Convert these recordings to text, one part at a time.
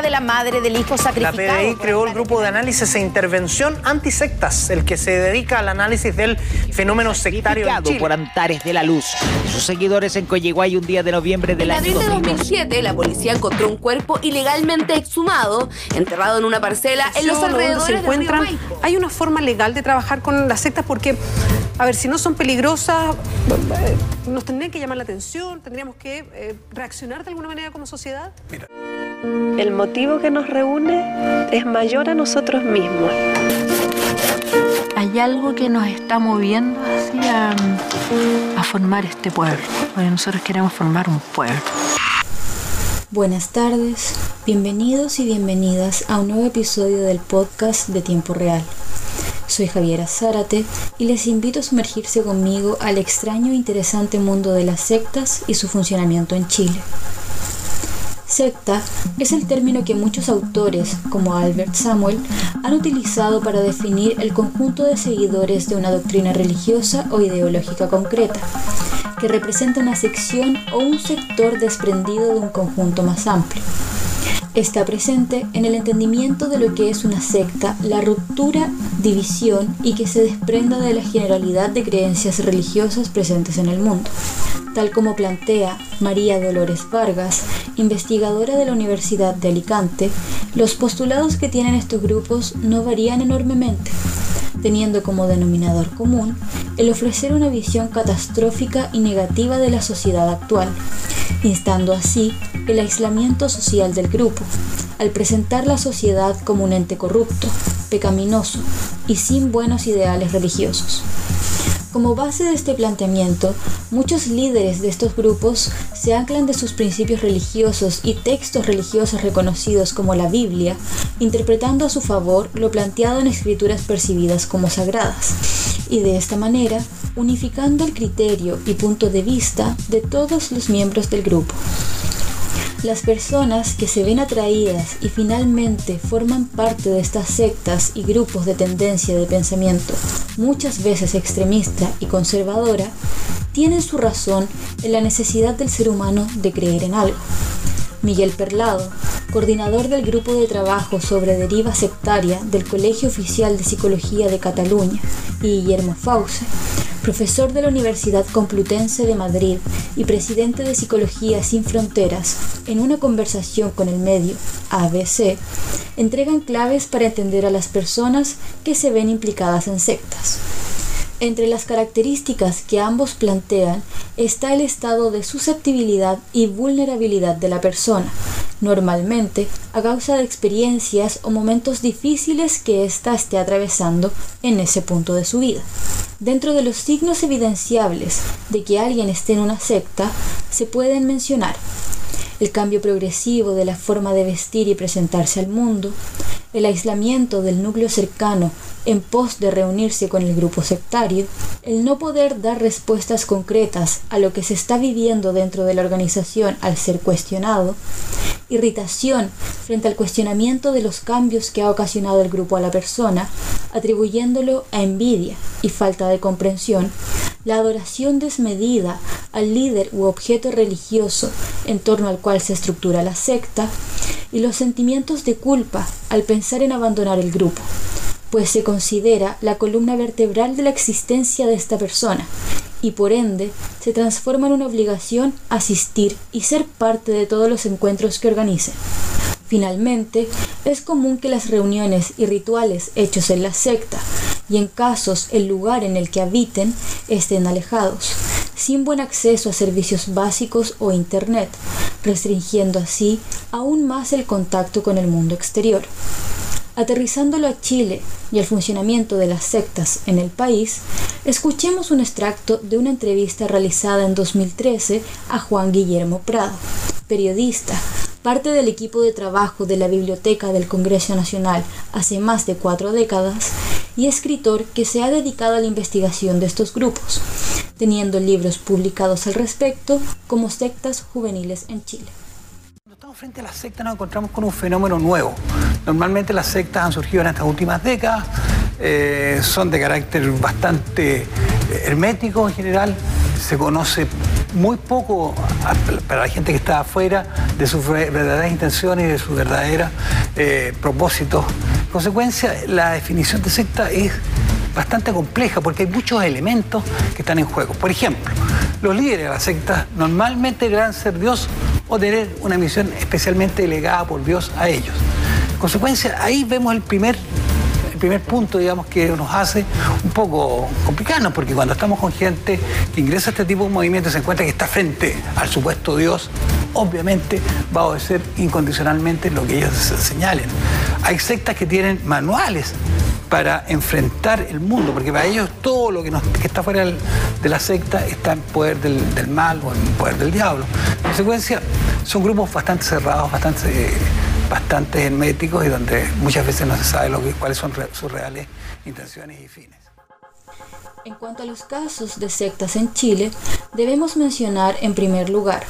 De la madre del hijo sacrificado. La PDI creó el grupo de análisis e intervención antisectas, el que se dedica al análisis del fenómeno sectario en Chile. por Antares de la Luz sus seguidores en Coyiguay un día de noviembre del en año abril de 2007, la policía encontró un cuerpo ilegalmente exhumado, enterrado en una parcela en los alrededores se encuentran. Hay una forma legal de trabajar con las sectas porque, a ver, si no son peligrosas, nos tendrían que llamar la atención, tendríamos que eh, reaccionar de alguna manera como sociedad. Mira. El motivo que nos reúne es mayor a nosotros mismos. Hay algo que nos está moviendo hacia a formar este pueblo, porque nosotros queremos formar un pueblo. Buenas tardes, bienvenidos y bienvenidas a un nuevo episodio del podcast de Tiempo Real. Soy Javiera Zárate y les invito a sumergirse conmigo al extraño e interesante mundo de las sectas y su funcionamiento en Chile. Secta es el término que muchos autores, como Albert Samuel, han utilizado para definir el conjunto de seguidores de una doctrina religiosa o ideológica concreta, que representa una sección o un sector desprendido de un conjunto más amplio. Está presente en el entendimiento de lo que es una secta, la ruptura, división y que se desprenda de la generalidad de creencias religiosas presentes en el mundo tal como plantea María Dolores Vargas, investigadora de la Universidad de Alicante, los postulados que tienen estos grupos no varían enormemente, teniendo como denominador común el ofrecer una visión catastrófica y negativa de la sociedad actual, instando así el aislamiento social del grupo, al presentar la sociedad como un ente corrupto, pecaminoso y sin buenos ideales religiosos. Como base de este planteamiento, muchos líderes de estos grupos se anclan de sus principios religiosos y textos religiosos reconocidos como la Biblia, interpretando a su favor lo planteado en escrituras percibidas como sagradas, y de esta manera unificando el criterio y punto de vista de todos los miembros del grupo. Las personas que se ven atraídas y finalmente forman parte de estas sectas y grupos de tendencia de pensamiento, muchas veces extremista y conservadora, tienen su razón en la necesidad del ser humano de creer en algo. Miguel Perlado, coordinador del grupo de trabajo sobre deriva sectaria del Colegio Oficial de Psicología de Cataluña, y Guillermo Fause, profesor de la Universidad Complutense de Madrid y presidente de Psicología Sin Fronteras, en una conversación con el medio ABC, entregan claves para entender a las personas que se ven implicadas en sectas. Entre las características que ambos plantean está el estado de susceptibilidad y vulnerabilidad de la persona, normalmente a causa de experiencias o momentos difíciles que ésta esté atravesando en ese punto de su vida. Dentro de los signos evidenciables de que alguien esté en una secta, se pueden mencionar el cambio progresivo de la forma de vestir y presentarse al mundo, el aislamiento del núcleo cercano en pos de reunirse con el grupo sectario, el no poder dar respuestas concretas a lo que se está viviendo dentro de la organización al ser cuestionado, irritación frente al cuestionamiento de los cambios que ha ocasionado el grupo a la persona, atribuyéndolo a envidia y falta de comprensión, la adoración desmedida al líder u objeto religioso en torno al cual se estructura la secta, y los sentimientos de culpa al pensar en abandonar el grupo, pues se considera la columna vertebral de la existencia de esta persona y por ende se transforma en una obligación asistir y ser parte de todos los encuentros que organicen. Finalmente, es común que las reuniones y rituales hechos en la secta y en casos el lugar en el que habiten estén alejados, sin buen acceso a servicios básicos o Internet, restringiendo así aún más el contacto con el mundo exterior. Aterrizándolo a Chile y al funcionamiento de las sectas en el país, escuchemos un extracto de una entrevista realizada en 2013 a Juan Guillermo Prado, periodista, parte del equipo de trabajo de la Biblioteca del Congreso Nacional hace más de cuatro décadas y escritor que se ha dedicado a la investigación de estos grupos, teniendo libros publicados al respecto como sectas juveniles en Chile frente a las sectas nos encontramos con un fenómeno nuevo. Normalmente las sectas han surgido en estas últimas décadas, eh, son de carácter bastante hermético en general, se conoce muy poco para la gente que está afuera de sus verdaderas intenciones y de sus verdaderos eh, propósitos. En consecuencia, la definición de secta es bastante compleja porque hay muchos elementos que están en juego. Por ejemplo, los líderes de la secta normalmente deberán ser Dios o tener una misión especialmente delegada por Dios a ellos. En consecuencia, ahí vemos el primer primer punto, digamos, que nos hace un poco complicarnos, porque cuando estamos con gente que ingresa a este tipo de movimiento se encuentra que está frente al supuesto Dios, obviamente va a obedecer incondicionalmente lo que ellos señalen. Hay sectas que tienen manuales para enfrentar el mundo, porque para ellos todo lo que, está fuera de la secta está en poder del, mal o en poder del diablo. En consecuencia, son grupos bastante cerrados, bastante bastante herméticos y donde muchas veces no se sabe cuáles son sus reales intenciones y fines. En cuanto a los casos de sectas en Chile, debemos mencionar en primer lugar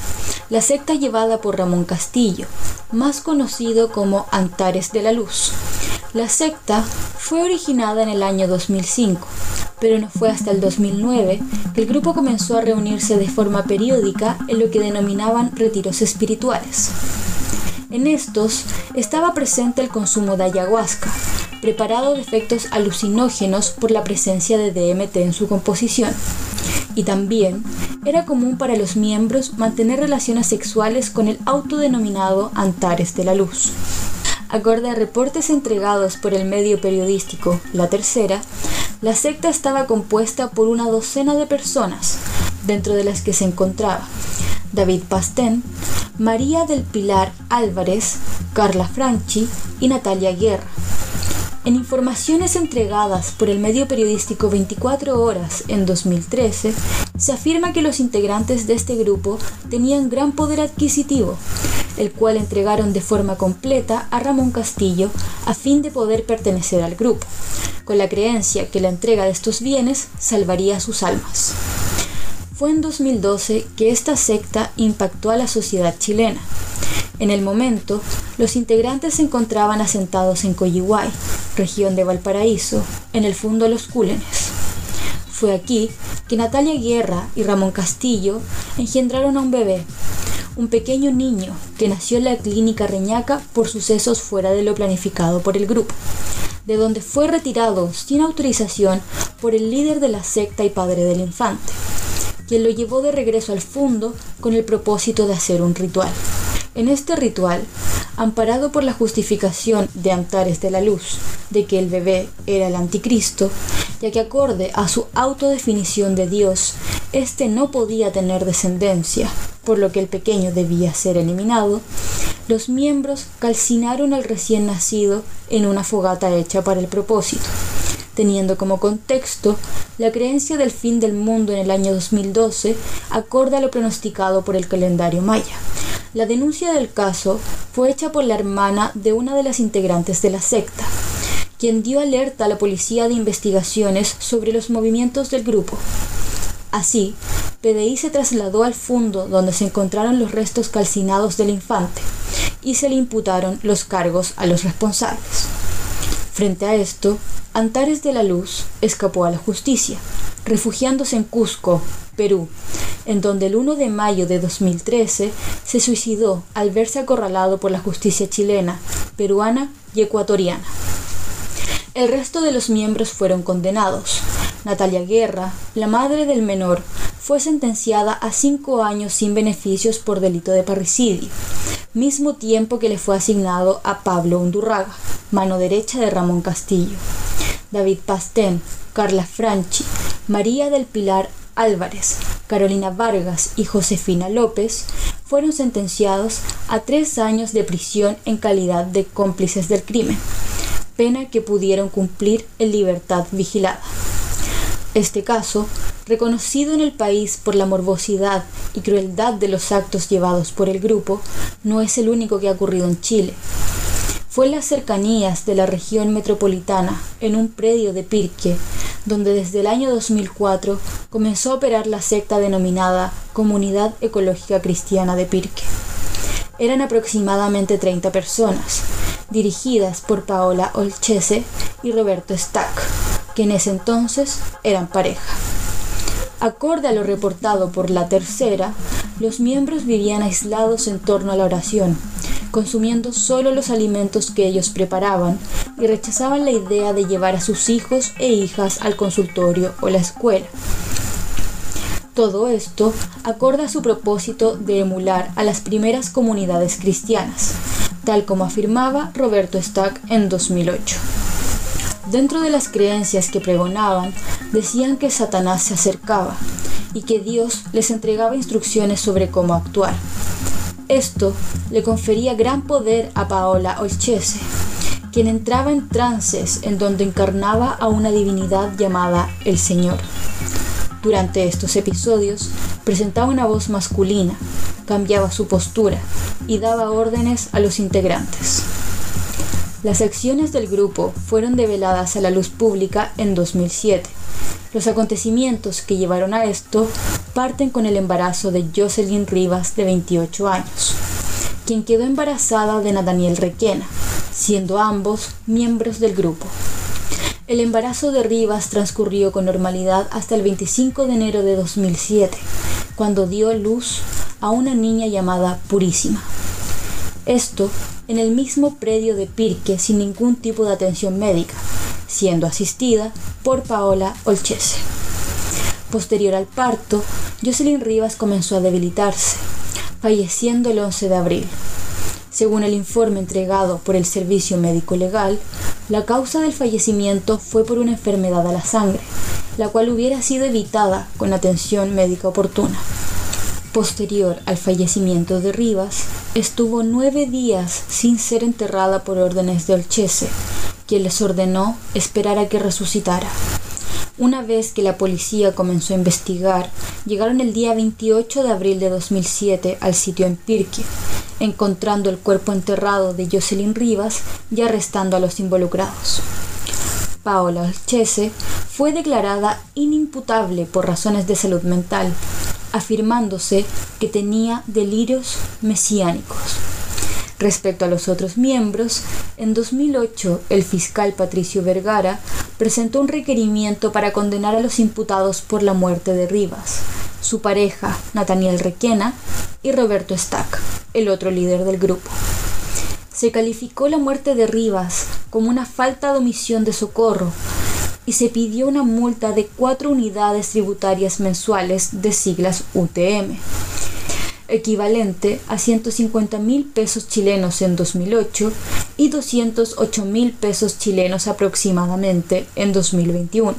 la secta llevada por Ramón Castillo, más conocido como Antares de la Luz. La secta fue originada en el año 2005, pero no fue hasta el 2009 que el grupo comenzó a reunirse de forma periódica en lo que denominaban retiros espirituales. En estos estaba presente el consumo de ayahuasca, preparado de efectos alucinógenos por la presencia de DMT en su composición. Y también era común para los miembros mantener relaciones sexuales con el autodenominado Antares de la Luz. Acorde a reportes entregados por el medio periodístico La Tercera, la secta estaba compuesta por una docena de personas, dentro de las que se encontraba David Pastén, María del Pilar Álvarez, Carla Franchi y Natalia Guerra. En informaciones entregadas por el medio periodístico 24 Horas en 2013, se afirma que los integrantes de este grupo tenían gran poder adquisitivo, el cual entregaron de forma completa a Ramón Castillo a fin de poder pertenecer al grupo, con la creencia que la entrega de estos bienes salvaría sus almas. Fue en 2012 que esta secta impactó a la sociedad chilena. En el momento, los integrantes se encontraban asentados en Coyihuay, región de Valparaíso, en el fondo de Los Cúlenes. Fue aquí que Natalia Guerra y Ramón Castillo engendraron a un bebé, un pequeño niño que nació en la clínica Reñaca por sucesos fuera de lo planificado por el grupo, de donde fue retirado sin autorización por el líder de la secta y padre del infante quien lo llevó de regreso al fondo con el propósito de hacer un ritual. En este ritual, amparado por la justificación de Antares de la Luz de que el bebé era el anticristo, ya que acorde a su autodefinición de Dios, éste no podía tener descendencia, por lo que el pequeño debía ser eliminado, los miembros calcinaron al recién nacido en una fogata hecha para el propósito teniendo como contexto la creencia del fin del mundo en el año 2012, acorde a lo pronosticado por el calendario maya. La denuncia del caso fue hecha por la hermana de una de las integrantes de la secta, quien dio alerta a la policía de investigaciones sobre los movimientos del grupo. Así, PDI se trasladó al fondo donde se encontraron los restos calcinados del infante y se le imputaron los cargos a los responsables. Frente a esto, Antares de la Luz escapó a la justicia, refugiándose en Cusco, Perú, en donde el 1 de mayo de 2013 se suicidó al verse acorralado por la justicia chilena, peruana y ecuatoriana. El resto de los miembros fueron condenados. Natalia Guerra, la madre del menor, fue sentenciada a cinco años sin beneficios por delito de parricidio, mismo tiempo que le fue asignado a Pablo Undurraga, mano derecha de Ramón Castillo. David Pastén, Carla Franchi, María del Pilar Álvarez, Carolina Vargas y Josefina López fueron sentenciados a tres años de prisión en calidad de cómplices del crimen, pena que pudieron cumplir en libertad vigilada. Este caso, reconocido en el país por la morbosidad y crueldad de los actos llevados por el grupo, no es el único que ha ocurrido en Chile fue en las cercanías de la región metropolitana, en un predio de Pirque, donde desde el año 2004 comenzó a operar la secta denominada Comunidad Ecológica Cristiana de Pirque. eran aproximadamente 30 personas, dirigidas por Paola Olchese y Roberto Stack, que en ese entonces eran pareja. Acorde a lo reportado por la tercera, los miembros vivían aislados en torno a la oración, consumiendo solo los alimentos que ellos preparaban y rechazaban la idea de llevar a sus hijos e hijas al consultorio o la escuela. Todo esto acorda a su propósito de emular a las primeras comunidades cristianas, tal como afirmaba Roberto Stack en 2008. Dentro de las creencias que pregonaban, decían que Satanás se acercaba y que Dios les entregaba instrucciones sobre cómo actuar. Esto le confería gran poder a Paola Olchese, quien entraba en trances en donde encarnaba a una divinidad llamada el Señor. Durante estos episodios presentaba una voz masculina, cambiaba su postura y daba órdenes a los integrantes. Las acciones del grupo fueron develadas a la luz pública en 2007. Los acontecimientos que llevaron a esto parten con el embarazo de Jocelyn Rivas de 28 años, quien quedó embarazada de Nathaniel Requena, siendo ambos miembros del grupo. El embarazo de Rivas transcurrió con normalidad hasta el 25 de enero de 2007, cuando dio luz a una niña llamada Purísima. Esto en el mismo predio de Pirque sin ningún tipo de atención médica, siendo asistida por Paola Olchese. Posterior al parto, Jocelyn Rivas comenzó a debilitarse, falleciendo el 11 de abril. Según el informe entregado por el Servicio Médico Legal, la causa del fallecimiento fue por una enfermedad a la sangre, la cual hubiera sido evitada con atención médica oportuna. Posterior al fallecimiento de Rivas, estuvo nueve días sin ser enterrada por órdenes de Olchese, quien les ordenó esperar a que resucitara. Una vez que la policía comenzó a investigar, llegaron el día 28 de abril de 2007 al sitio en Pirque, encontrando el cuerpo enterrado de Jocelyn Rivas y arrestando a los involucrados. Paola Olchese fue declarada inimputable por razones de salud mental, afirmándose que tenía delirios mesiánicos. Respecto a los otros miembros, en 2008 el fiscal Patricio Vergara presentó un requerimiento para condenar a los imputados por la muerte de Rivas, su pareja Nathaniel Requena y Roberto Stack, el otro líder del grupo. Se calificó la muerte de Rivas como una falta de omisión de socorro, y se pidió una multa de cuatro unidades tributarias mensuales de siglas UTM, equivalente a 150 mil pesos chilenos en 2008 y 208 mil pesos chilenos aproximadamente en 2021.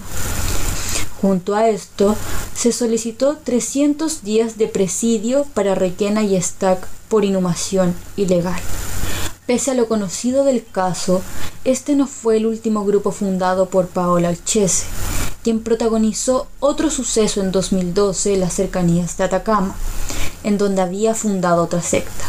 Junto a esto, se solicitó 300 días de presidio para Requena y Stack por inhumación ilegal. Pese a lo conocido del caso, este no fue el último grupo fundado por Paola Alchese, quien protagonizó otro suceso en 2012 en las cercanías de Atacama, en donde había fundado otra secta.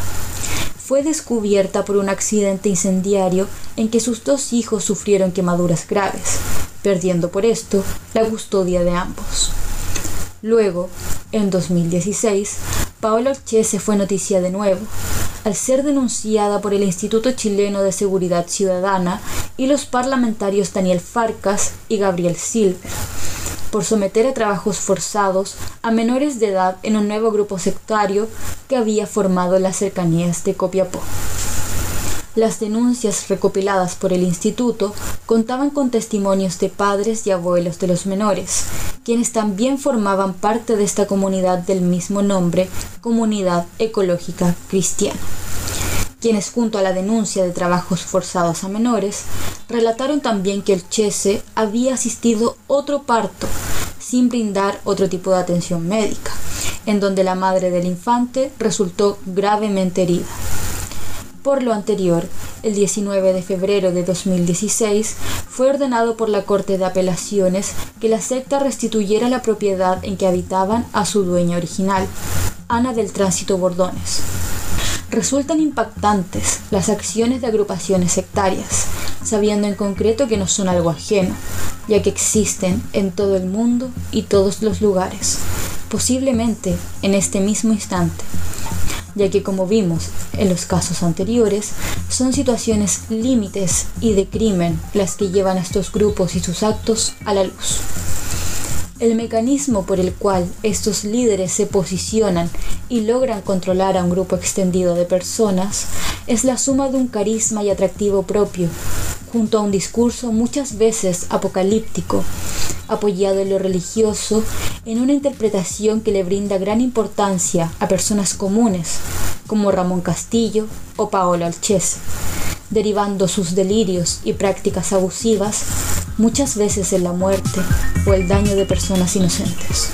Fue descubierta por un accidente incendiario en que sus dos hijos sufrieron quemaduras graves, perdiendo por esto la custodia de ambos. Luego, en 2016, Paola Olchese fue noticia de nuevo, al ser denunciada por el Instituto Chileno de Seguridad Ciudadana y los parlamentarios Daniel Farcas y Gabriel Silver por someter a trabajos forzados a menores de edad en un nuevo grupo sectario que había formado las cercanías de Copiapó. Las denuncias recopiladas por el instituto contaban con testimonios de padres y abuelos de los menores, quienes también formaban parte de esta comunidad del mismo nombre, Comunidad Ecológica Cristiana quienes junto a la denuncia de trabajos forzados a menores, relataron también que el Chese había asistido otro parto sin brindar otro tipo de atención médica, en donde la madre del infante resultó gravemente herida. Por lo anterior, el 19 de febrero de 2016 fue ordenado por la Corte de Apelaciones que la secta restituyera la propiedad en que habitaban a su dueña original, Ana del Tránsito Bordones. Resultan impactantes las acciones de agrupaciones sectarias, sabiendo en concreto que no son algo ajeno, ya que existen en todo el mundo y todos los lugares, posiblemente en este mismo instante. ya que como vimos en los casos anteriores, son situaciones límites y de crimen las que llevan a estos grupos y sus actos a la luz. El mecanismo por el cual estos líderes se posicionan y logran controlar a un grupo extendido de personas es la suma de un carisma y atractivo propio, junto a un discurso muchas veces apocalíptico, apoyado en lo religioso, en una interpretación que le brinda gran importancia a personas comunes, como Ramón Castillo o Paolo Alchese, derivando sus delirios y prácticas abusivas muchas veces en la muerte o el daño de personas inocentes.